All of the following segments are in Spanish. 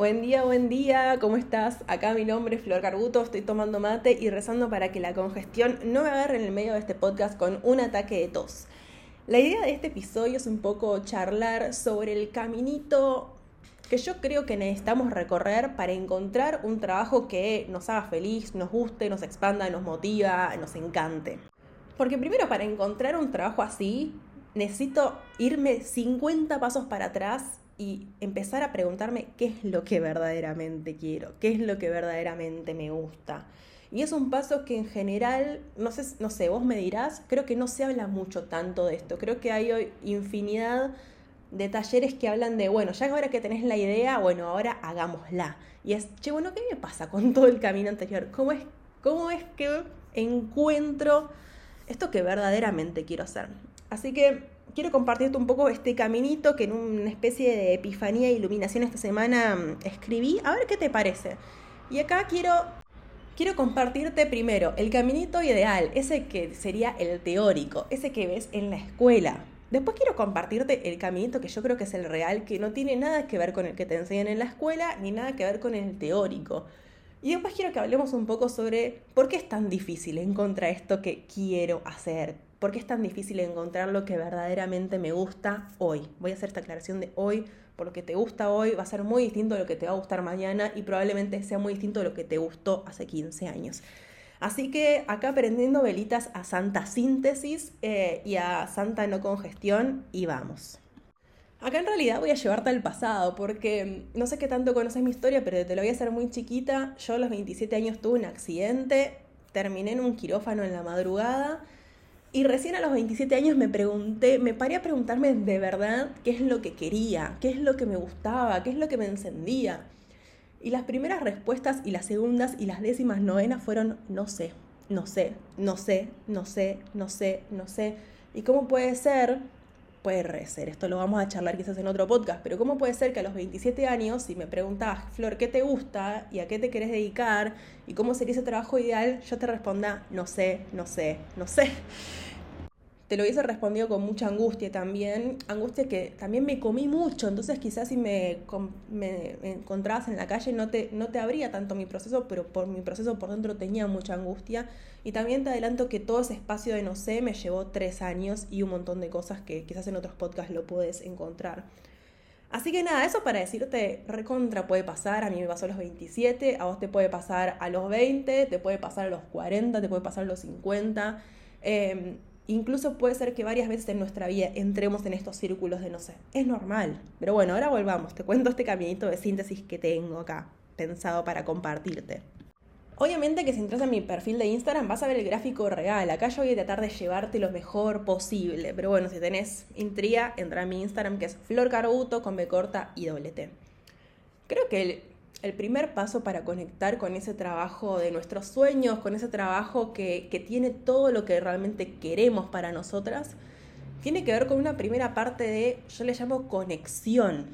Buen día, buen día, ¿cómo estás? Acá mi nombre es Flor Carbuto, estoy tomando mate y rezando para que la congestión no me agarre en el medio de este podcast con un ataque de tos. La idea de este episodio es un poco charlar sobre el caminito que yo creo que necesitamos recorrer para encontrar un trabajo que nos haga feliz, nos guste, nos expanda, nos motiva, nos encante. Porque primero para encontrar un trabajo así, necesito irme 50 pasos para atrás y empezar a preguntarme qué es lo que verdaderamente quiero, qué es lo que verdaderamente me gusta. Y es un paso que en general, no sé, no sé, vos me dirás, creo que no se habla mucho tanto de esto. Creo que hay hoy infinidad de talleres que hablan de, bueno, ya ahora que tenés la idea, bueno, ahora hagámosla. Y es, che, bueno, ¿qué me pasa con todo el camino anterior? ¿Cómo es, cómo es que encuentro esto que verdaderamente quiero hacer? Así que quiero compartirte un poco este caminito que en una especie de epifanía e iluminación esta semana mm, escribí. A ver qué te parece. Y acá quiero, quiero compartirte primero el caminito ideal, ese que sería el teórico, ese que ves en la escuela. Después quiero compartirte el caminito que yo creo que es el real, que no tiene nada que ver con el que te enseñan en la escuela, ni nada que ver con el teórico. Y después quiero que hablemos un poco sobre por qué es tan difícil encontrar esto que quiero hacer, ¿Por qué es tan difícil encontrar lo que verdaderamente me gusta hoy? Voy a hacer esta aclaración de hoy, por lo que te gusta hoy va a ser muy distinto de lo que te va a gustar mañana y probablemente sea muy distinto de lo que te gustó hace 15 años. Así que acá aprendiendo velitas a Santa Síntesis eh, y a Santa No Congestión y vamos. Acá en realidad voy a llevarte al pasado porque no sé qué tanto conoces mi historia, pero te lo voy a hacer muy chiquita. Yo a los 27 años tuve un accidente, terminé en un quirófano en la madrugada y recién a los 27 años me pregunté, me paré a preguntarme de verdad qué es lo que quería, qué es lo que me gustaba, qué es lo que me encendía. Y las primeras respuestas y las segundas y las décimas novenas fueron no sé, no sé, no sé, no sé, no sé, no sé. ¿Y cómo puede ser puede ser, esto lo vamos a charlar quizás en otro podcast, pero ¿cómo puede ser que a los 27 años, si me preguntabas, Flor, ¿qué te gusta y a qué te querés dedicar y cómo sería ese trabajo ideal? Yo te responda, no sé, no sé, no sé te lo hubiese respondido con mucha angustia también, angustia que también me comí mucho, entonces quizás si me, me encontrabas en la calle no te, no te abría tanto mi proceso, pero por mi proceso por dentro tenía mucha angustia. Y también te adelanto que todo ese espacio de no sé me llevó tres años y un montón de cosas que quizás en otros podcasts lo puedes encontrar. Así que nada, eso para decirte, recontra puede pasar, a mí me pasó a los 27, a vos te puede pasar a los 20, te puede pasar a los 40, te puede pasar a los 50. Incluso puede ser que varias veces en nuestra vida entremos en estos círculos de no sé. Es normal. Pero bueno, ahora volvamos. Te cuento este caminito de síntesis que tengo acá, pensado para compartirte. Obviamente que si entras en mi perfil de Instagram vas a ver el gráfico real. Acá yo voy a tratar de llevarte lo mejor posible. Pero bueno, si tenés intriga, entra a mi Instagram que es florcarbuto con B y doble T. Creo que el el primer paso para conectar con ese trabajo de nuestros sueños, con ese trabajo que, tiene todo lo que realmente queremos para nosotras, tiene que ver con una primera parte de, yo le llamo conexión.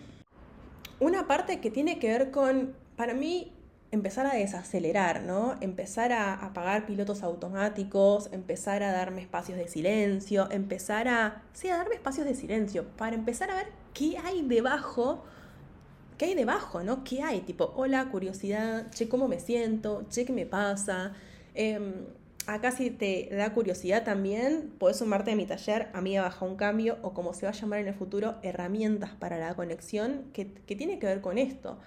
Una parte que tiene que ver con, para mí, empezar a desacelerar, ¿no? Empezar a apagar pilotos automáticos, empezar a darme espacios de silencio, empezar a, sí, a darme espacios de silencio, para empezar a ver qué hay debajo ¿qué hay debajo, no? ¿Qué hay? Tipo, hola, curiosidad, che, ¿cómo me siento? Che, ¿qué me pasa? Em, acá si te da curiosidad también, puedes sumarte a mi taller Amiga Baja un Cambio o como se va a llamar en el futuro, herramientas para la conexión, que, que tiene que ver con esto.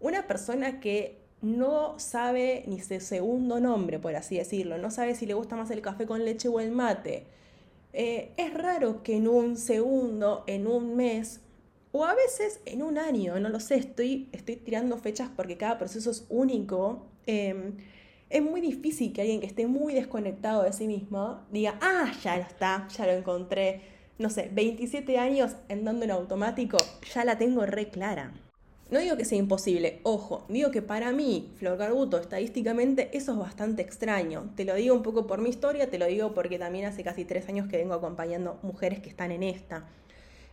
Una persona que no sabe ni su segundo nombre, por así decirlo, no sabe si le gusta más el café con leche o el mate. Eh, es raro que en un segundo, en un mes, o a veces en un año, no lo sé, estoy, estoy tirando fechas porque cada proceso es único. Em, es muy difícil que alguien que esté muy desconectado de sí mismo diga, ah, ya lo está, ya lo encontré. No sé, 27 años andando en automático, ya la tengo re clara. No digo que sea imposible, ojo, digo que para mí, Flor Carbuto, estadísticamente eso es bastante extraño. Te lo digo un poco por mi historia, te lo digo porque también hace casi tres años que vengo acompañando mujeres que están en esta.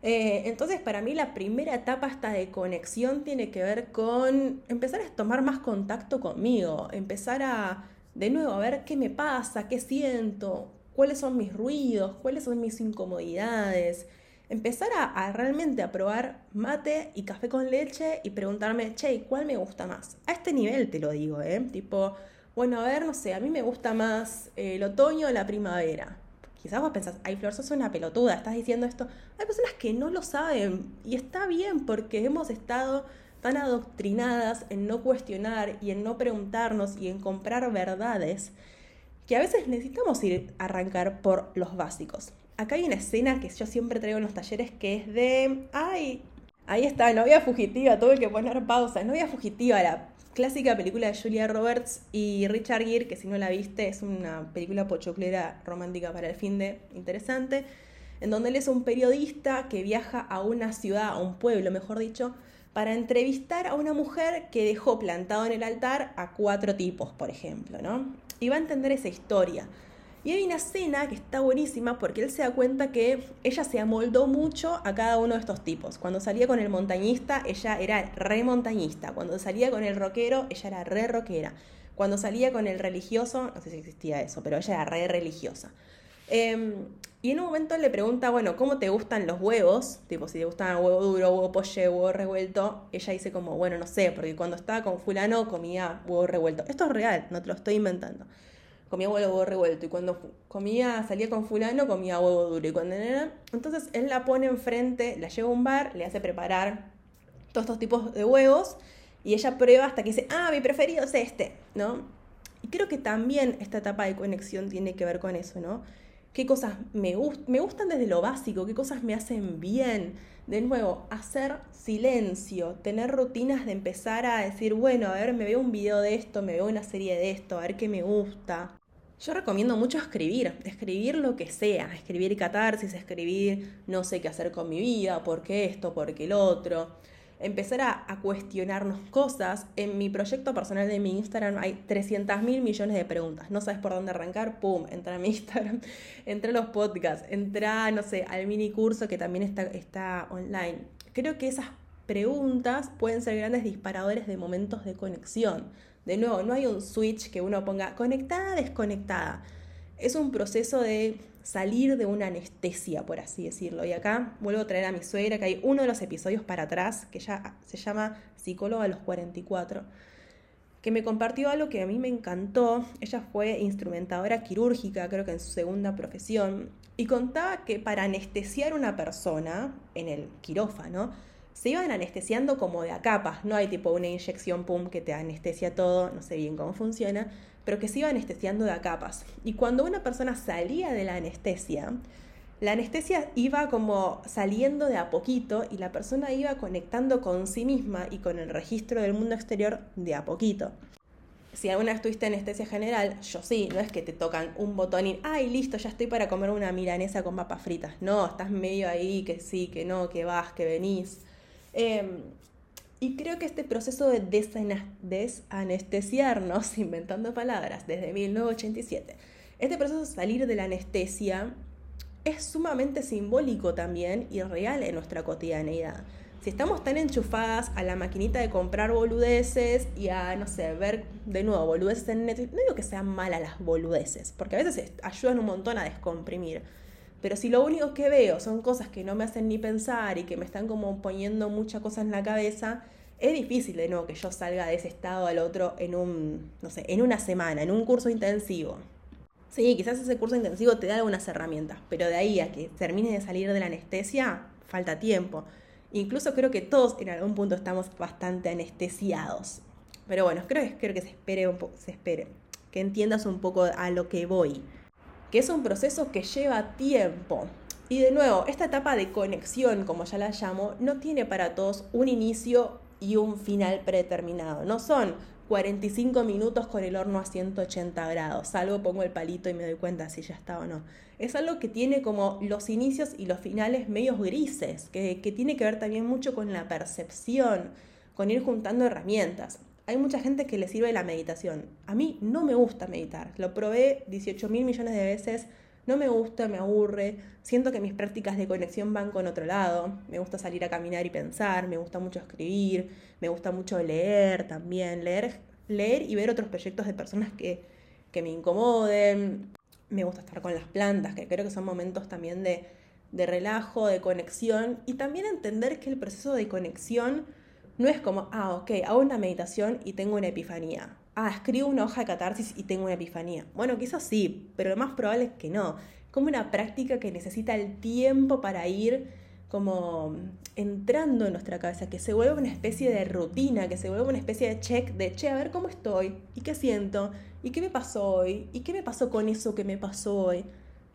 Eh, entonces, para mí la primera etapa hasta de conexión tiene que ver con empezar a tomar más contacto conmigo, empezar a, de nuevo, a ver qué me pasa, qué siento, cuáles son mis ruidos, cuáles son mis incomodidades, empezar a, realmente probar mate y café con leche y preguntarme, che, ¿cuál me gusta más? A este nivel te lo digo, ¿eh? Tipo, bueno, a ver, no sé, a mí me gusta más el otoño o la primavera. Quizás vos pensás, ay, Flor, sos una pelotuda, estás diciendo esto. Hay personas que no lo saben y está bien porque hemos estado tan adoctrinadas en no cuestionar y en no preguntarnos y en comprar verdades que a veces necesitamos ir a arrancar por los básicos acá hay una escena que yo siempre traigo en los talleres que es de, ay, ahí está, novia fugitiva, tuve que poner pausa, novia fugitiva, la clásica película de Julia Roberts y Richard Gere, que si no la viste es una película pochoclera romántica para el fin de interesante, en donde él es un periodista que viaja a una ciudad, a un pueblo, mejor dicho, para entrevistar a una mujer que dejó plantado en el altar a cuatro tipos, por ejemplo, ¿no? Y va a entender esa historia. Y hay una escena que está buenísima porque él se da cuenta que ella se amoldó mucho a cada uno de estos tipos. Cuando salía con el montañista, ella era re montañista. Cuando salía con el rockero, ella era re rockera. Cuando salía con el religioso, no sé si existía eso, pero ella era re religiosa. Em, y en un momento le pregunta, bueno, ¿cómo te gustan los huevos? Tipo, si te gustan huevo duro, huevo pollo, huevo revuelto. Ella dice como, bueno, no sé, porque cuando estaba con fulano comía huevo revuelto. Esto es real, no te lo estoy inventando comía huevo revuelto y cuando comía, salía con fulano, comía huevo duro y cuando. Entonces él la pone enfrente, la lleva a un bar, le hace preparar todos estos tipos de huevos y ella prueba hasta que dice, ah, mi preferido es este, ¿no? Y creo que también esta etapa de conexión tiene que ver con eso, ¿no? ¿Qué cosas me, me gustan desde lo básico? ¿Qué cosas me hacen bien? De nuevo, hacer silencio, tener rutinas de empezar a decir, bueno, a ver, me veo un video de esto, me veo una serie de esto, a ver qué me gusta. Yo recomiendo mucho escribir, escribir lo que sea, escribir catarsis, escribir no sé qué hacer con mi vida, por qué esto, por qué el otro. Empezar a, cuestionarnos cosas. En mi proyecto personal de mi Instagram hay 300 mil millones de preguntas. No sabes por dónde arrancar, pum, entra a mi Instagram, entra a los podcasts, entra, no sé, al mini curso que también está, está online. Creo que esas preguntas pueden ser grandes disparadores de momentos de conexión de nuevo, no hay un switch que uno ponga conectada, desconectada. Es un proceso de salir de una anestesia, por así decirlo. Y acá vuelvo a traer a mi suegra, que hay uno de los episodios para atrás, que ya se llama Psicóloga a los 44, que me compartió algo que a mí me encantó. Ella fue instrumentadora quirúrgica, creo que en su segunda profesión, y contaba que para anestesiar una persona en el quirófano, se iban anestesiando como de a capas, no hay tipo una inyección pum que te anestesia todo, no sé bien cómo funciona, pero que se iba anestesiando de a capas. Y cuando una persona salía de la anestesia, la anestesia iba como saliendo de a poquito y la persona iba conectando con sí misma y con el registro del mundo exterior de a poquito. Si alguna vez tuviste anestesia general, yo sí, no es que te tocan un botón y, ay, listo, ya estoy para comer una milanesa con papas fritas. No, estás medio ahí, que sí, que no, que vas, que venís. Em, y creo que este proceso de desanestesiarnos, inventando palabras, desde 1987, este proceso de salir de la anestesia es sumamente simbólico también y real en nuestra cotidianeidad. Si estamos tan enchufadas a la maquinita de comprar boludeces y a, no sé, ver de nuevo boludeces en Netflix, no digo que sean malas las boludeces, porque a veces ayudan un montón a descomprimir pero si lo único que veo son cosas que no me hacen ni pensar y que me están como poniendo muchas cosas en la cabeza, es difícil de nuevo que yo salga de ese estado al otro en un, no sé, en una semana, en un curso intensivo. Sí, quizás ese curso intensivo te da algunas herramientas, pero de ahí a que termine de salir de la anestesia, falta tiempo. Incluso creo que todos en algún punto estamos bastante anestesiados. Pero bueno, creo, creo que se espere un poco, se espere, que entiendas un poco a lo que voy que es un proceso que lleva tiempo. Y de nuevo, esta etapa de conexión, como ya la llamo, no tiene para todos un inicio y un final predeterminado. No son 45 minutos con el horno a 180 grados. Salgo, pongo el palito y me doy cuenta si ya está o no. Es algo que tiene como los inicios y los finales medios grises, que, que tiene que ver también mucho con la percepción, con ir juntando herramientas hay mucha gente que le sirve la meditación. A mí no me gusta meditar. Lo probé 18 mil millones de veces. No me gusta, me aburre. Siento que mis prácticas de conexión van con otro lado. Me gusta salir a caminar y pensar. Me gusta mucho escribir. Me gusta mucho leer también. Leer, leer y ver otros proyectos de personas que, que me incomoden. Me gusta estar con las plantas, que creo que son momentos también de, de relajo, de conexión y también entender que el proceso de conexión no es como, ah, ok, hago una meditación y tengo una epifanía. Ah, escribo una hoja de catarsis y tengo una epifanía. Bueno, quizás sí, pero lo más probable es que no. Como una práctica que necesita el tiempo para ir como entrando en nuestra cabeza, que se vuelva una especie de rutina, que se vuelva una especie de check de, che, a ver cómo estoy, y qué siento, y qué me pasó hoy, y qué me pasó con eso que me pasó hoy.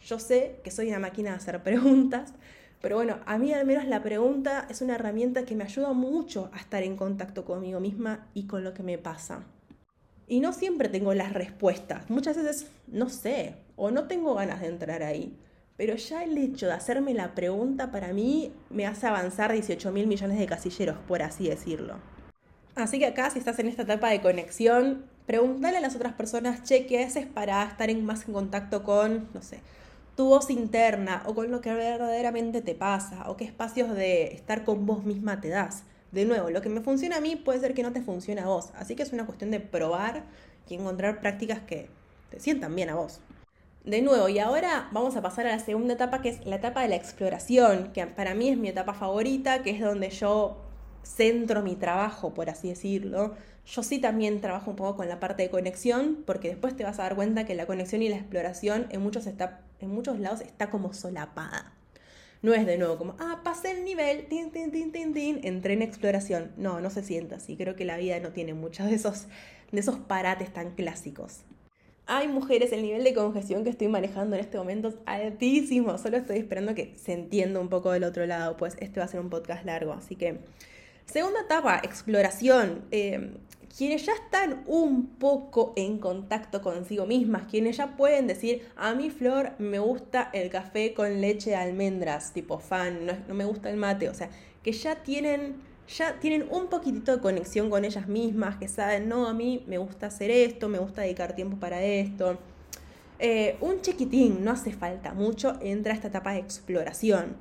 Yo sé que soy una máquina de hacer preguntas, pero bueno, a mí al menos la pregunta es una herramienta que me ayuda mucho a estar en contacto conmigo misma y con lo que me pasa. Y no siempre tengo las respuestas, muchas veces no sé o no tengo ganas de entrar ahí. Pero ya el hecho de hacerme la pregunta para mí me hace avanzar 18 mil millones de casilleros, por así decirlo. Así que acá, si estás en esta etapa de conexión, pregúntale a las otras personas, che, ¿qué para estar en más en contacto con, no sé, tu voz interna o con lo que verdaderamente te pasa o qué espacios de estar con vos misma te das. De nuevo, lo que me funciona a mí puede ser que no te funcione a vos, así que es una cuestión de probar y encontrar prácticas que te sientan bien a vos. De nuevo, y ahora vamos a pasar a la segunda etapa, que es la etapa de la exploración, que para mí es mi etapa favorita, que es donde yo centro mi trabajo, por así decirlo. Yo sí también trabajo un poco con la parte de conexión, porque después te vas a dar cuenta que la conexión y la exploración en muchos, está, en muchos lados está como solapada. No es de nuevo como, ah, pasé el nivel, tin, entré en exploración. No, no se sienta así. Creo que la vida no tiene muchos de esos, de esos parates tan clásicos. Hay mujeres, el nivel de congestión que estoy manejando en este momento es altísimo. Solo estoy esperando que se entienda un poco del otro lado, pues este va a ser un podcast largo. Así que, segunda etapa, exploración. Eh, quienes ya están un poco en contacto consigo mismas, quienes ya pueden decir, a mí Flor me gusta el café con leche de almendras, tipo fan, no, me gusta el mate, o sea, que ya tienen ya tienen un poquitito de conexión con ellas mismas, que saben, no, a mí me gusta hacer esto, me gusta dedicar tiempo para esto. Eh, un chiquitín, no hace falta mucho, entra esta etapa de exploración.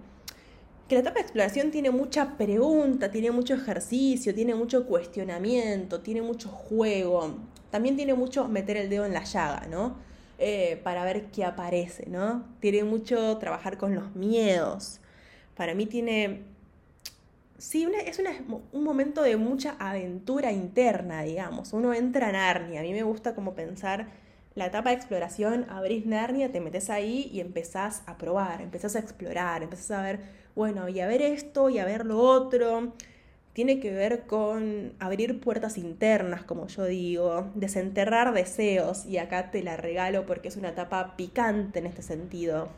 Que la etapa de exploración tiene mucha pregunta, tiene mucho ejercicio, tiene mucho cuestionamiento, tiene mucho juego. También tiene mucho meter el dedo en la llaga, ¿no? Eh, para ver qué aparece, ¿no? Tiene mucho trabajar con los miedos. Para mí tiene Sí, es un momento de mucha aventura interna, digamos. Uno entra a Narnia. A mí me gusta como pensar la etapa de exploración, abrís Narnia, te metes ahí y empezás a probar, empezás a explorar, empezás a ver, bueno, y a ver esto y a ver lo otro. Tiene que ver con abrir puertas internas, como yo digo, desenterrar deseos, y acá te la regalo porque es una etapa picante en este sentido.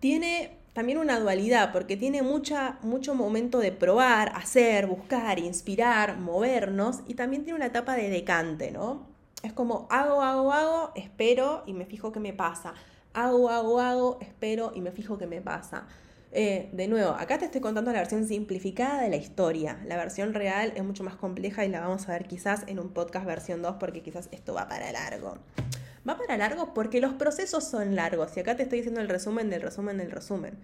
Tiene también una dualidad, porque tiene mucha, mucho momento de probar, hacer, buscar, inspirar, movernos, y también tiene una etapa de decante, ¿no? Es como hago, hago, hago, espero y me fijo qué me pasa. Hago, hago, hago, espero y me fijo qué me pasa. Eh, de nuevo, acá te estoy contando la versión simplificada de la historia. La versión real es mucho más compleja y la vamos a ver quizás en un podcast versión 2 porque quizás esto va para largo va para largo porque los procesos son largos. Y acá te estoy diciendo el resumen del resumen del resumen.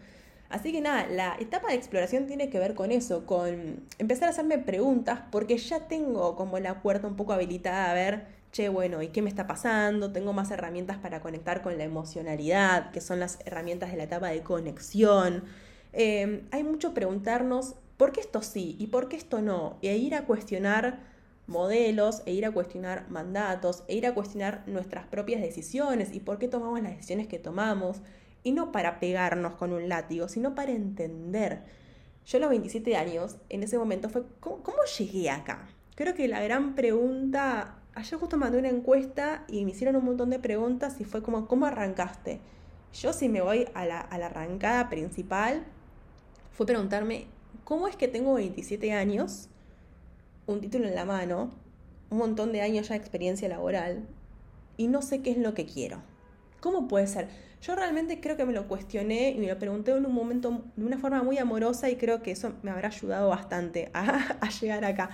Así que nada, la etapa de exploración tiene que ver con eso, con empezar a hacerme preguntas, porque ya tengo como la puerta un poco habilitada a ver, che, bueno, ¿y qué me está pasando? Tengo más herramientas para conectar con la emocionalidad, que son las herramientas de la etapa de conexión. Eh, hay mucho preguntarnos, ¿por qué esto sí y por qué esto no? Y ir a cuestionar modelos e ir a cuestionar mandatos e ir a cuestionar nuestras propias decisiones y por qué tomamos las decisiones que tomamos. Y no para pegarnos con un látigo, sino para entender. Yo a los 27 años, en ese momento fue, ¿cómo, llegué acá? Creo que la gran pregunta, ayer justo mandé una encuesta y me hicieron un montón de preguntas y fue como, ¿cómo arrancaste? Yo si me voy a la, arrancada principal, fue preguntarme, ¿cómo es que tengo 27 años? un título en la mano, un montón de años ya de experiencia laboral y no sé qué es lo que quiero. ¿Cómo puede ser? Yo realmente creo que me lo cuestioné y me lo pregunté en un momento de una forma muy amorosa y creo que eso me habrá ayudado bastante a, a llegar acá.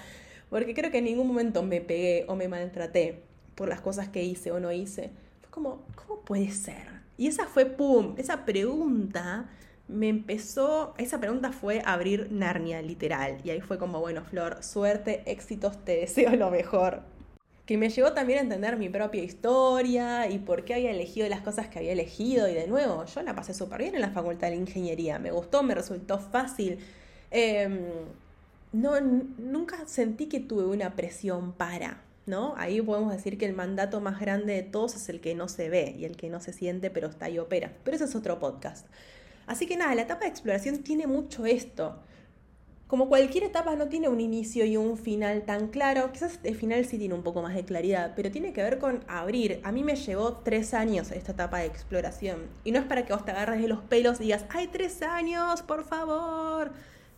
Porque creo que en ningún momento me pegué o me maltraté por las cosas que hice o no hice. Fue como, ¿cómo puede ser? Y esa fue, ¡pum!, esa pregunta me empezó, esa pregunta fue abrir Narnia, literal. Y ahí fue como, bueno, Flor, suerte, éxitos, te deseo lo mejor. que me llevó también a entender mi propia historia y por qué había elegido las cosas que había elegido. Y de nuevo, yo la pasé súper bien en la facultad de ingeniería, me gustó, me resultó fácil. Em, no, nunca sentí que tuve una presión para, ¿no? Ahí podemos decir que el mandato más grande de todos es el que no se ve y el que no se siente, pero está y opera. Pero ese es otro podcast. Así que nada, la etapa de exploración tiene mucho esto. Como cualquier etapa no tiene un inicio y un final tan claro, quizás el final sí tiene un poco más de claridad, pero tiene que ver con abrir. A mí me llevó tres años esta etapa de exploración. Y no es para que vos te agarres de los pelos y digas, ¡ay, tres años, por favor!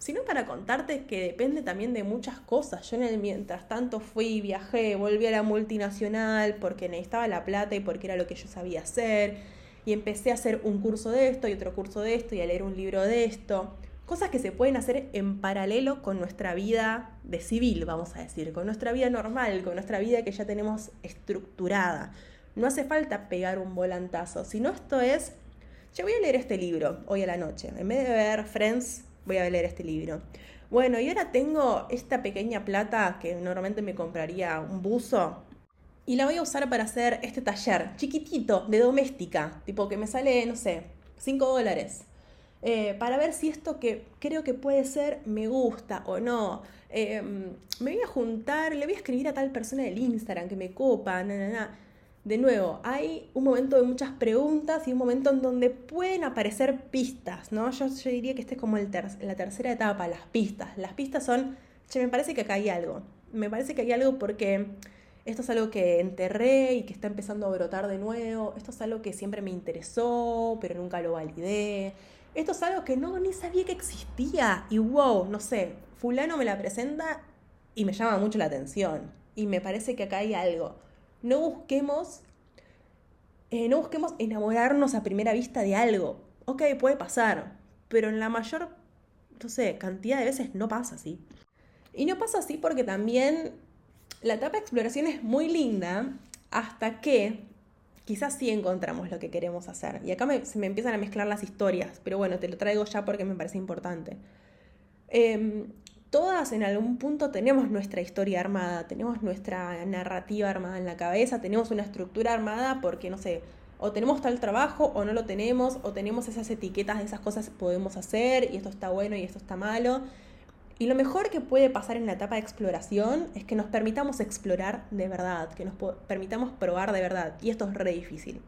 Sino para contarte que depende también de muchas cosas. Yo en el mientras tanto fui, viajé, volví a la multinacional porque necesitaba la plata y porque era lo que yo sabía hacer. Y empecé a hacer un curso de esto y otro curso de esto y a leer un libro de esto cosas que se pueden hacer en paralelo con nuestra vida de civil, vamos a decir, con nuestra vida normal, con nuestra vida que ya tenemos estructurada. No hace falta pegar un volantazo, sino esto es, yo voy a leer este libro hoy a la noche, en vez de ver Friends, voy a leer este libro. Bueno, y ahora tengo esta pequeña plata que normalmente me compraría un buzo. Y la voy a usar para hacer este taller chiquitito de doméstica, tipo que me sale, no sé, 5 dólares eh, para ver si esto que creo que puede ser me gusta o no. Em, me voy a juntar, le voy a escribir a tal persona del Instagram que me copa, De nuevo, hay un momento de muchas preguntas y un momento en donde pueden aparecer pistas, ¿no? Yo, diría que este es como el la tercera etapa, las pistas. Las pistas son, che, me parece que acá hay algo. Me parece que hay algo porque esto es algo que enterré y que está empezando a brotar de nuevo. Esto es algo que siempre me interesó, pero nunca lo validé esto es algo que no ni sabía que existía y wow, no sé, fulano me la presenta y me llama mucho la atención y me parece que acá hay algo. No busquemos, eh, no busquemos enamorarnos a primera vista de algo. Ok, puede pasar, pero en la mayor, no sé, cantidad de veces no pasa así. Y no pasa así porque también la etapa de exploración es muy linda hasta que quizás sí encontramos lo que queremos hacer. Y acá se me empiezan a mezclar las historias, pero bueno, te lo traigo ya porque me parece importante. Em, todas en algún punto tenemos nuestra historia armada, tenemos nuestra narrativa armada en la cabeza, tenemos una estructura armada porque, no sé, o tenemos tal trabajo o no lo tenemos, o tenemos esas etiquetas de esas cosas que podemos hacer y esto está bueno y esto está malo. Y lo mejor que puede pasar en la etapa de exploración es que nos permitamos explorar de verdad, que nos permitamos probar de verdad. Y esto es re difícil.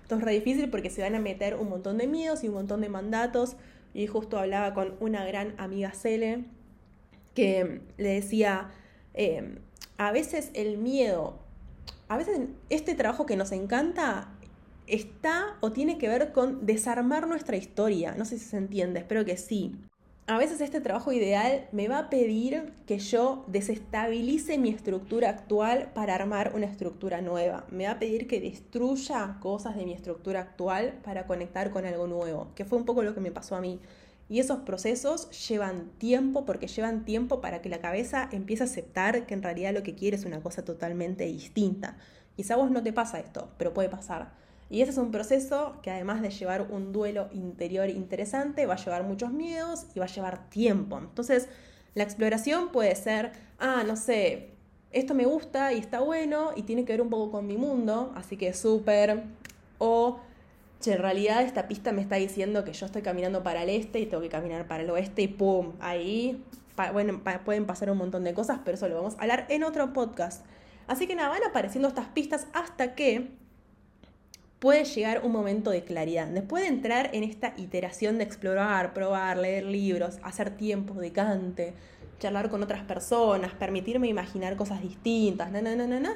Esto es re difícil porque se van a meter un montón de miedos y un montón de mandatos. Y justo hablaba con una gran amiga Cele que le decía, em, a veces el miedo, a veces este trabajo que nos encanta está o tiene que ver con desarmar nuestra historia. No sé si se entiende, espero que sí a veces este trabajo ideal me va a pedir que yo desestabilice mi estructura actual para armar una estructura nueva. Me va a pedir que destruya cosas de mi estructura actual para conectar con algo nuevo, que fue un poco lo que me pasó a mí. Y esos procesos llevan tiempo porque llevan tiempo para que la cabeza empiece a aceptar que en realidad lo que quiere es una cosa totalmente distinta. Quizá a vos no te pasa esto, pero puede pasar. Y ese es un proceso que además de llevar un duelo interior interesante, va a llevar muchos miedos y va a llevar tiempo. Entonces, la exploración puede ser, ah, no sé, esto me gusta y está bueno y tiene que ver un poco con mi mundo, así que súper. O, che, en realidad esta pista me está diciendo que yo estoy caminando para el este y tengo que caminar para el oeste y ¡pum! Ahí, bueno, pueden pasar un montón de cosas, pero eso lo vamos a hablar en otro podcast. Así que nada, van apareciendo estas pistas hasta que puede llegar un momento de claridad. Después de entrar en esta iteración de explorar, probar, leer libros, hacer tiempos de cante, charlar con otras personas, permitirme imaginar cosas distintas, na, na, na, na,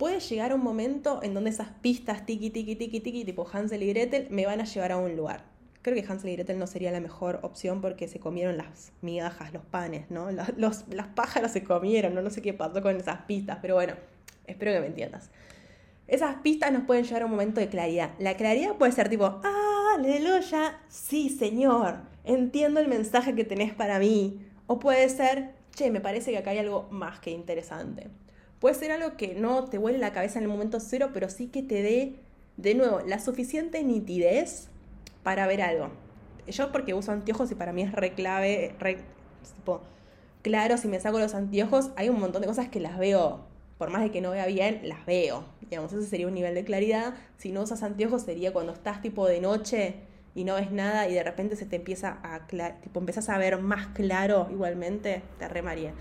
puede llegar un momento en donde esas pistas tiki, tiki, tiki, tiki, tipo Hansel y Gretel, me van a llevar a un lugar. Creo que Hansel y Gretel no sería la mejor opción porque se comieron las migajas, los panes, ¿no? Los, las pájaros se comieron, ¿no? no sé qué pasó con esas pistas, pero bueno, espero que me entiendas. Esas pistas nos pueden llevar a un momento de claridad. La claridad puede ser tipo, ah, aleluya, sí, señor, entiendo el mensaje que tenés para mí. O puede ser, che, me parece que acá hay algo más que interesante. Puede ser algo que no te vuele la cabeza en el momento cero, pero sí que te dé, de nuevo, la suficiente nitidez para ver algo. Yo porque uso anteojos y para mí es re clave, re, tipo, claro, si me saco los anteojos hay un montón de cosas que las veo por más de que no vea bien, las veo. Digamos, ese sería un nivel de claridad. Si no usas anteojos sería cuando estás tipo de noche y no ves nada y de repente se te empieza a, tipo, empezás a ver más claro igualmente, te remaría.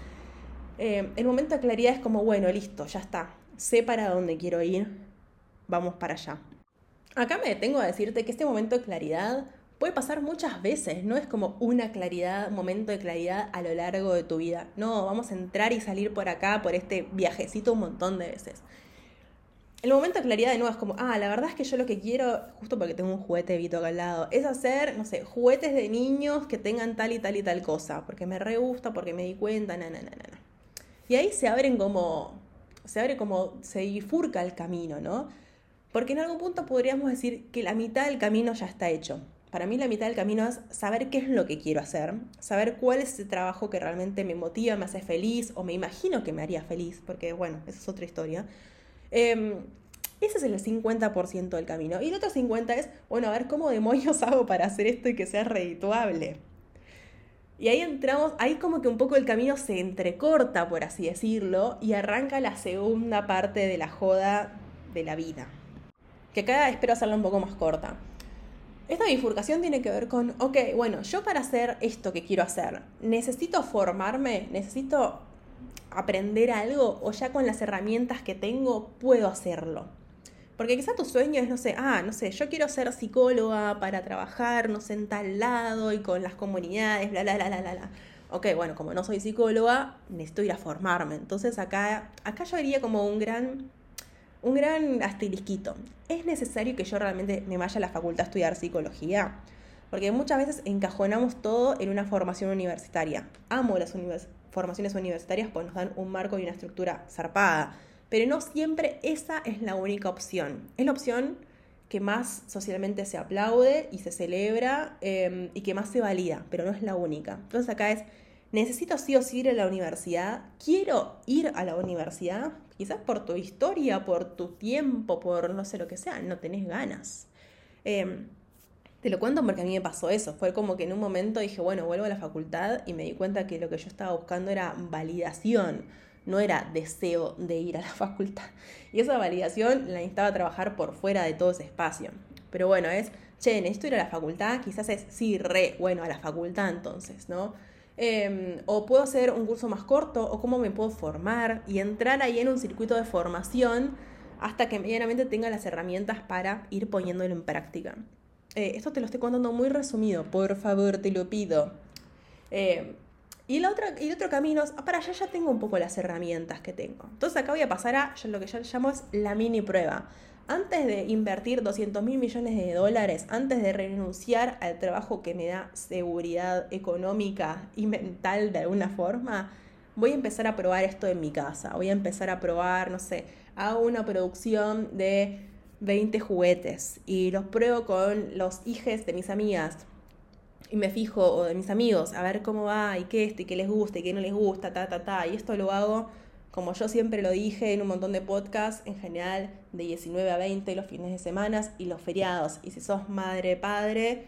Eh, el momento de claridad es como, bueno, listo, ya está. Sé para dónde quiero ir, vamos para allá. Acá me detengo a decirte que este momento de claridad puede pasar muchas veces, no es como una claridad, momento de claridad a lo largo de tu vida. No, vamos a entrar y salir por acá, por este viajecito un montón de veces. El momento de claridad de nuevo es como, ah, la verdad es que yo lo que quiero, justo porque tengo un juguete Vito acá al lado, es hacer, no sé, juguetes de niños que tengan tal y tal y tal cosa, porque me re gusta, porque me di cuenta, na. Y ahí se abren como, se abre como, se bifurca el camino, ¿no? Porque en algún punto podríamos decir que la mitad del camino ya está hecho. Para mí la mitad del camino es saber qué es lo que quiero hacer, saber cuál es ese trabajo que realmente me motiva, me hace feliz o me imagino que me haría feliz, porque bueno, esa es otra historia. Em, ese es el 50% del camino. Y el otro 50% es, bueno, a ver cómo demonios hago para hacer esto y que sea redituable. Y ahí entramos, ahí como que un poco el camino se entrecorta, por así decirlo, y arranca la segunda parte de la joda de la vida. Que acá espero hacerla un poco más corta. Esta bifurcación tiene que ver con, ok, bueno, yo para hacer esto que quiero hacer, necesito formarme, necesito aprender algo o ya con las herramientas que tengo puedo hacerlo. Porque quizá tu sueño es, no sé, ah, no sé, yo quiero ser psicóloga para trabajar, no sé, en tal lado y con las comunidades, bla, bla, bla, bla, bla. Ok, bueno, como no soy psicóloga, necesito ir a formarme. Entonces acá, acá yo diría como un gran un gran asterisquito. ¿Es necesario que yo realmente me vaya a la facultad a estudiar psicología? Porque muchas veces encajonamos todo en una formación universitaria. Amo las formaciones universitarias porque nos dan un marco y una estructura zarpada. Pero no siempre esa es la única opción. Es la opción que más socialmente se aplaude y se celebra em, y que más se valida, pero no es la única. Entonces acá es, necesito sí o sí ir a la universidad, quiero ir a la universidad, quizás por tu historia, por tu tiempo, por no sé lo que sea, no tenés ganas. Em, te lo cuento porque a mí me pasó eso, fue como que en un momento dije, bueno, vuelvo a la facultad y me di cuenta que lo que yo estaba buscando era validación, no era deseo de ir a la facultad. Y esa validación la necesitaba trabajar por fuera de todo ese espacio. Pero bueno, es, che, necesito ir a la facultad, quizás es, sí, re, bueno, a la facultad entonces, ¿no? Em, o puedo hacer un curso más corto, o cómo me puedo formar y entrar ahí en un circuito de formación hasta que medianamente tenga las herramientas para ir poniéndolo en práctica. Eh, esto te lo estoy contando muy resumido, por favor, te lo pido. Eh, y, el otro, y el otro camino es, ah, para allá ya tengo un poco las herramientas que tengo. Entonces acá voy a pasar a lo que ya llamo es la mini prueba antes de invertir 200 mil millones de dólares, antes de renunciar al trabajo que me da seguridad económica y mental de alguna forma, voy a empezar a probar esto en mi casa. Voy a empezar a probar, no sé, hago una producción de 20 juguetes y los pruebo con los hijos de mis amigas y me fijo, o de mis amigos, a ver cómo va y qué esto y qué les gusta y qué no les gusta, ta, ta, ta. Y esto lo hago como yo siempre lo dije en un montón de podcasts, en general de 19 a 20 los fines de semana y los feriados. Y si sos madre, padre,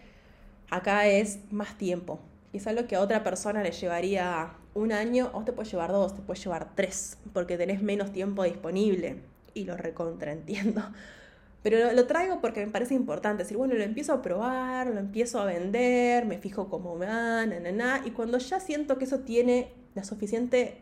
acá es más tiempo. Y es algo que a otra persona le llevaría un año, o te puede llevar dos, te puede llevar tres, porque tenés menos tiempo disponible. Y lo recontraentiendo. Pero lo, traigo porque me parece importante. decir, bueno, lo empiezo a probar, lo empiezo a vender, me fijo cómo va, na, na, na. Y cuando ya siento que eso tiene la suficiente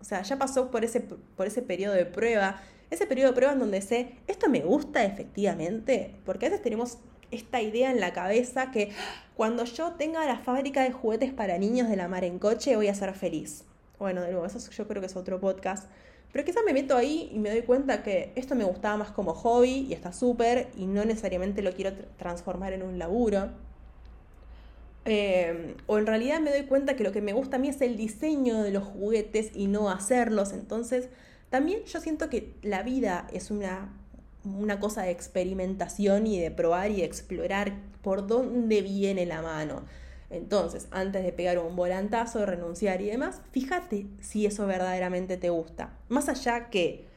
o sea, ya pasó por ese, por ese periodo de prueba, ese periodo de prueba en donde sé, esto me gusta efectivamente, porque a veces tenemos esta idea en la cabeza que cuando yo tenga la fábrica de juguetes para niños de la mar en coche voy a ser feliz. Bueno, de nuevo, eso yo creo que es otro podcast. Pero quizás me meto ahí y me doy cuenta que esto me gustaba más como hobby y está súper y no necesariamente lo quiero transformar en un laburo. Eh, o en realidad me doy cuenta que lo que me gusta a mí es el diseño de los juguetes y no hacerlos. Entonces, también yo siento que la vida es una, una cosa de experimentación y de probar y explorar por dónde viene la mano. Entonces, antes de pegar un volantazo, renunciar y demás, fíjate si eso verdaderamente te gusta. Más allá que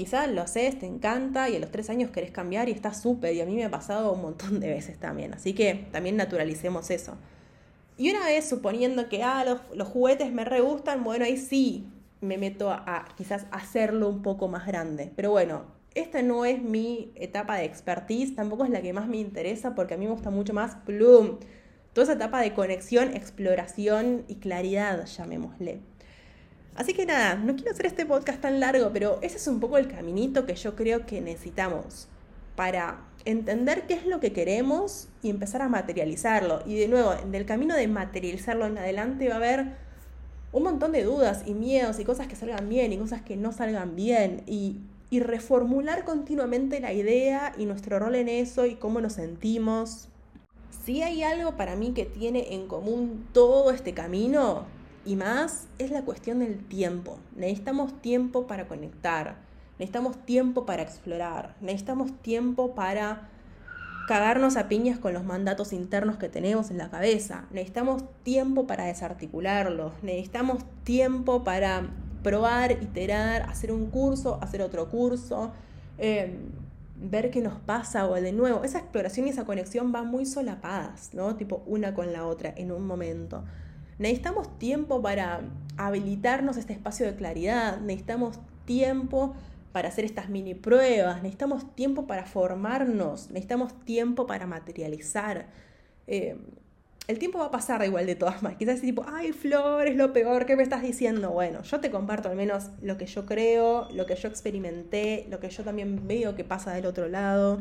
Quizás lo haces, te encanta y a los tres años querés cambiar y está súper. Y a mí me ha pasado un montón de veces también. Así que también naturalicemos eso. Y una vez suponiendo que ah, los, juguetes me re gustan, bueno, ahí sí, me meto a, quizás hacerlo un poco más grande. Pero bueno, esta no es mi etapa de expertise, tampoco es la que más me interesa porque a mí me gusta mucho más Plum. Toda esa etapa de conexión, exploración y claridad, llamémosle. Así que nada, no quiero hacer este podcast tan largo, pero ese es un poco el caminito que yo creo que necesitamos para entender qué es lo que queremos y empezar a materializarlo. Y de nuevo, en el camino de materializarlo en adelante va a haber un montón de dudas y miedos y cosas que salgan bien y cosas que no salgan bien. Y, y reformular continuamente la idea y nuestro rol en eso y cómo nos sentimos. Si hay algo para mí que tiene en común todo este camino y más, es la cuestión del tiempo. Necesitamos tiempo para conectar necesitamos tiempo para explorar, necesitamos tiempo para cagarnos a piñas con los mandatos internos que tenemos en la cabeza, necesitamos tiempo para desarticularlos, necesitamos tiempo para probar, iterar, hacer un curso, hacer otro curso, em, ver qué nos pasa o de nuevo. Esa exploración y esa conexión van muy solapadas, ¿no? Tipo una con la otra en un momento. Necesitamos tiempo para habilitarnos este espacio de claridad, necesitamos tiempo para hacer estas mini pruebas, necesitamos tiempo para formarnos, necesitamos tiempo para materializar. Eh, el tiempo va a pasar igual de todas maneras. Quizás tipo, ay, Flor, es lo peor, ¿qué me estás diciendo? Bueno, yo te comparto al menos lo que yo creo, lo que yo experimenté, lo que yo también veo que pasa del otro lado.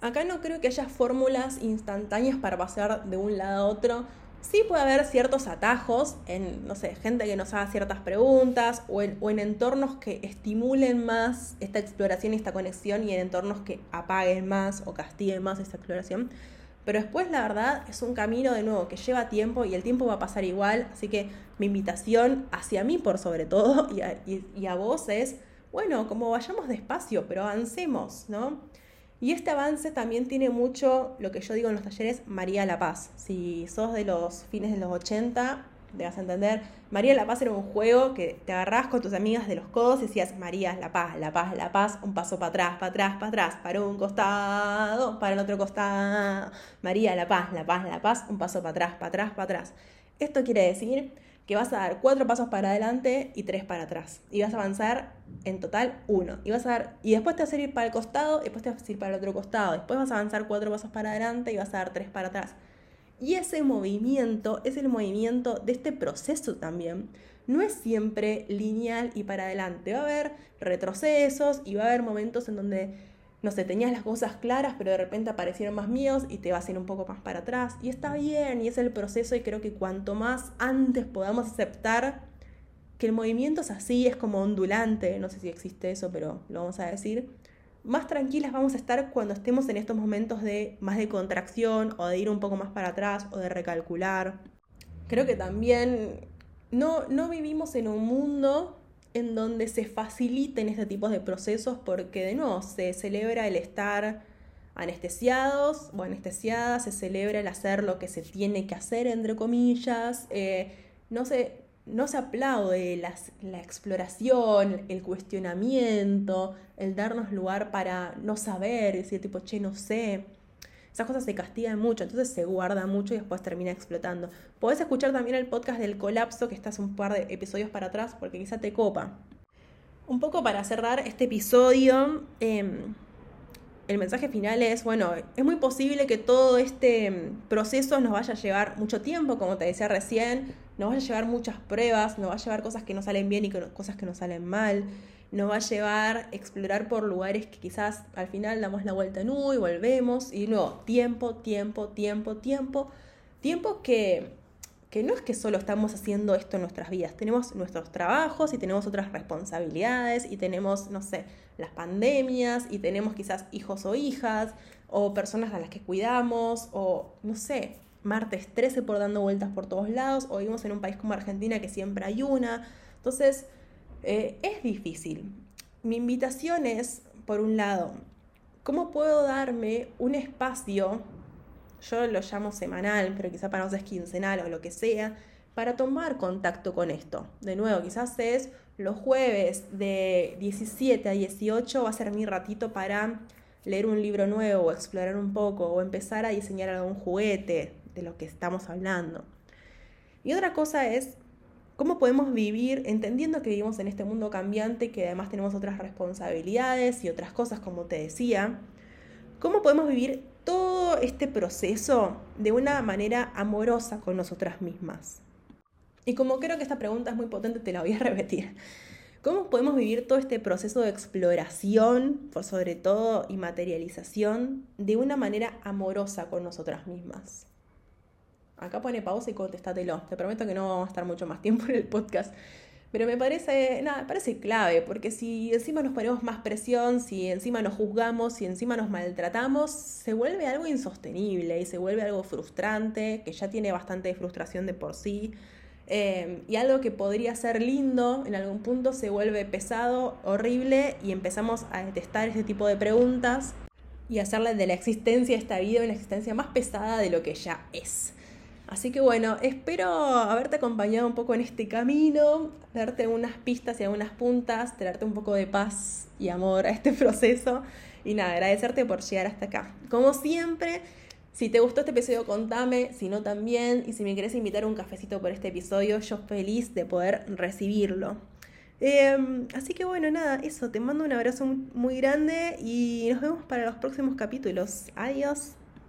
Acá no creo que haya fórmulas instantáneas para pasar de un lado a otro. Sí puede haber ciertos atajos en, no sé, gente que nos haga ciertas preguntas o en, o en entornos que estimulen más esta exploración y esta conexión y en entornos que apaguen más o castiguen más esta exploración. Pero después, la verdad, es un camino de nuevo que lleva tiempo y el tiempo va a pasar igual. Así que mi invitación hacia mí, por sobre todo, y a, vos es, bueno, como vayamos despacio, pero avancemos, ¿no? Y este avance también tiene mucho, lo que yo digo en los talleres, María La Paz. Si sos de los fines de los 80, debas entender, María La Paz era un juego que te agarrás con tus amigas de los codos y decías, María La Paz, La Paz, La Paz, un paso para atrás, para atrás, para atrás, para un costado, para el otro costado. María La Paz, La Paz, La Paz, un paso para atrás, para atrás, para atrás. Esto quiere decir que vas a dar cuatro pasos para adelante y tres para atrás. Y vas a avanzar en total uno. Y, vas a dar, y después te vas a ir para el costado, y después te vas a ir para el otro costado. Después vas a avanzar cuatro pasos para adelante y vas a dar tres para atrás. Y ese movimiento es el movimiento de este proceso también. No es siempre lineal y para adelante. Va a haber retrocesos y va a haber momentos en donde no sé, tenías las cosas claras, pero de repente aparecieron más míos y te vas a ir un poco más para atrás. Y está bien, y es el proceso, y creo que cuanto más antes podamos aceptar que el movimiento es así, es como ondulante, no sé si existe eso, pero lo vamos a decir, más tranquilas vamos a estar cuando estemos en estos momentos de más de contracción o de ir un poco más para atrás o de recalcular. Creo que también no, no vivimos en un mundo en donde se faciliten este tipo de procesos porque de nuevo se celebra el estar anestesiados o anestesiadas, se celebra el hacer lo que se tiene que hacer, entre comillas, eh, no, se, no se aplaude la exploración, el cuestionamiento, el darnos lugar para no saber, decir tipo, che, no sé. Esas cosas se castigan mucho, entonces se guarda mucho y después termina explotando. Podés escuchar también el podcast del colapso, que estás un par de episodios para atrás, porque quizá te copa. Un poco para cerrar este episodio, em, el mensaje final es, bueno, es muy posible que todo este em, proceso nos vaya a llevar mucho tiempo, como te decía recién, nos vaya a llevar muchas pruebas, nos va a llevar cosas que no salen bien y cosas que no salen mal nos va a llevar explorar por lugares que quizás al final damos la vuelta en U y volvemos. Y luego, tiempo, tiempo, tiempo, tiempo. Tiempo que, que no es que solo estamos haciendo esto en nuestras vidas. Tenemos nuestros trabajos y tenemos otras responsabilidades y tenemos, no sé, las pandemias y tenemos quizás hijos o hijas o personas a las que cuidamos o, no sé, martes 13 por dando vueltas por todos lados o vivimos en un país como Argentina que siempre hay una. Entonces, eh, es difícil. Mi invitación es, por un lado, ¿cómo puedo darme un espacio, yo lo llamo semanal, pero quizá para nosotros es quincenal o lo que sea, para tomar contacto con esto? De nuevo, quizás es los jueves de 17 a 18 va a ser mi ratito para leer un libro nuevo explorar un poco o empezar a diseñar algún juguete de lo que estamos hablando. Y otra cosa es cómo podemos vivir entendiendo que vivimos en este mundo cambiante, que además tenemos otras responsabilidades y otras cosas, como te decía. ¿Cómo podemos vivir todo este proceso de una manera amorosa con nosotras mismas? Y como creo que esta pregunta es muy potente, te la voy a repetir. ¿Cómo podemos vivir todo este proceso de exploración, por sobre todo, y materialización, de una manera amorosa con nosotras mismas? Acá pone pausa y contestatelo. Te prometo que no vamos a estar mucho más tiempo en el podcast. Pero me parece, nada, parece clave, porque si encima nos ponemos más presión, si encima nos juzgamos, si encima nos maltratamos, se vuelve algo insostenible y se vuelve algo frustrante, que ya tiene bastante frustración de por sí. Eh, y algo que podría ser lindo en algún punto se vuelve pesado, horrible y empezamos a detestar este tipo de preguntas y hacerle de la existencia de esta vida una existencia más pesada de lo que ya es. Así que bueno, espero haberte acompañado un poco en este camino, darte algunas pistas y algunas puntas, traerte un poco de paz y amor a este proceso. Y nada, agradecerte por llegar hasta acá. Como siempre, si te gustó este episodio, contame, si no también, y si me querés invitar un cafecito por este episodio, yo feliz de poder recibirlo. Em, así que bueno, nada, eso, te mando un abrazo muy grande y nos vemos para los próximos capítulos. Adiós.